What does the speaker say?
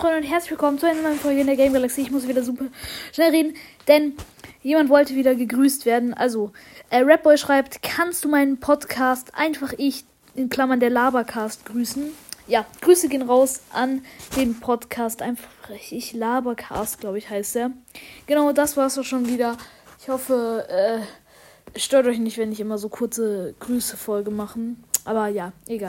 Freunde und herzlich willkommen zu einer neuen Folge in der Game Galaxy. Ich muss wieder super schnell reden, denn jemand wollte wieder gegrüßt werden. Also, äh, Rapboy schreibt, kannst du meinen Podcast einfach ich, in Klammern der Labercast, grüßen? Ja, Grüße gehen raus an den Podcast. Einfach ich Labercast, glaube ich, heißt er. Genau, das war's auch schon wieder. Ich hoffe, äh, stört euch nicht, wenn ich immer so kurze Grüße-Folge mache. Aber ja, egal.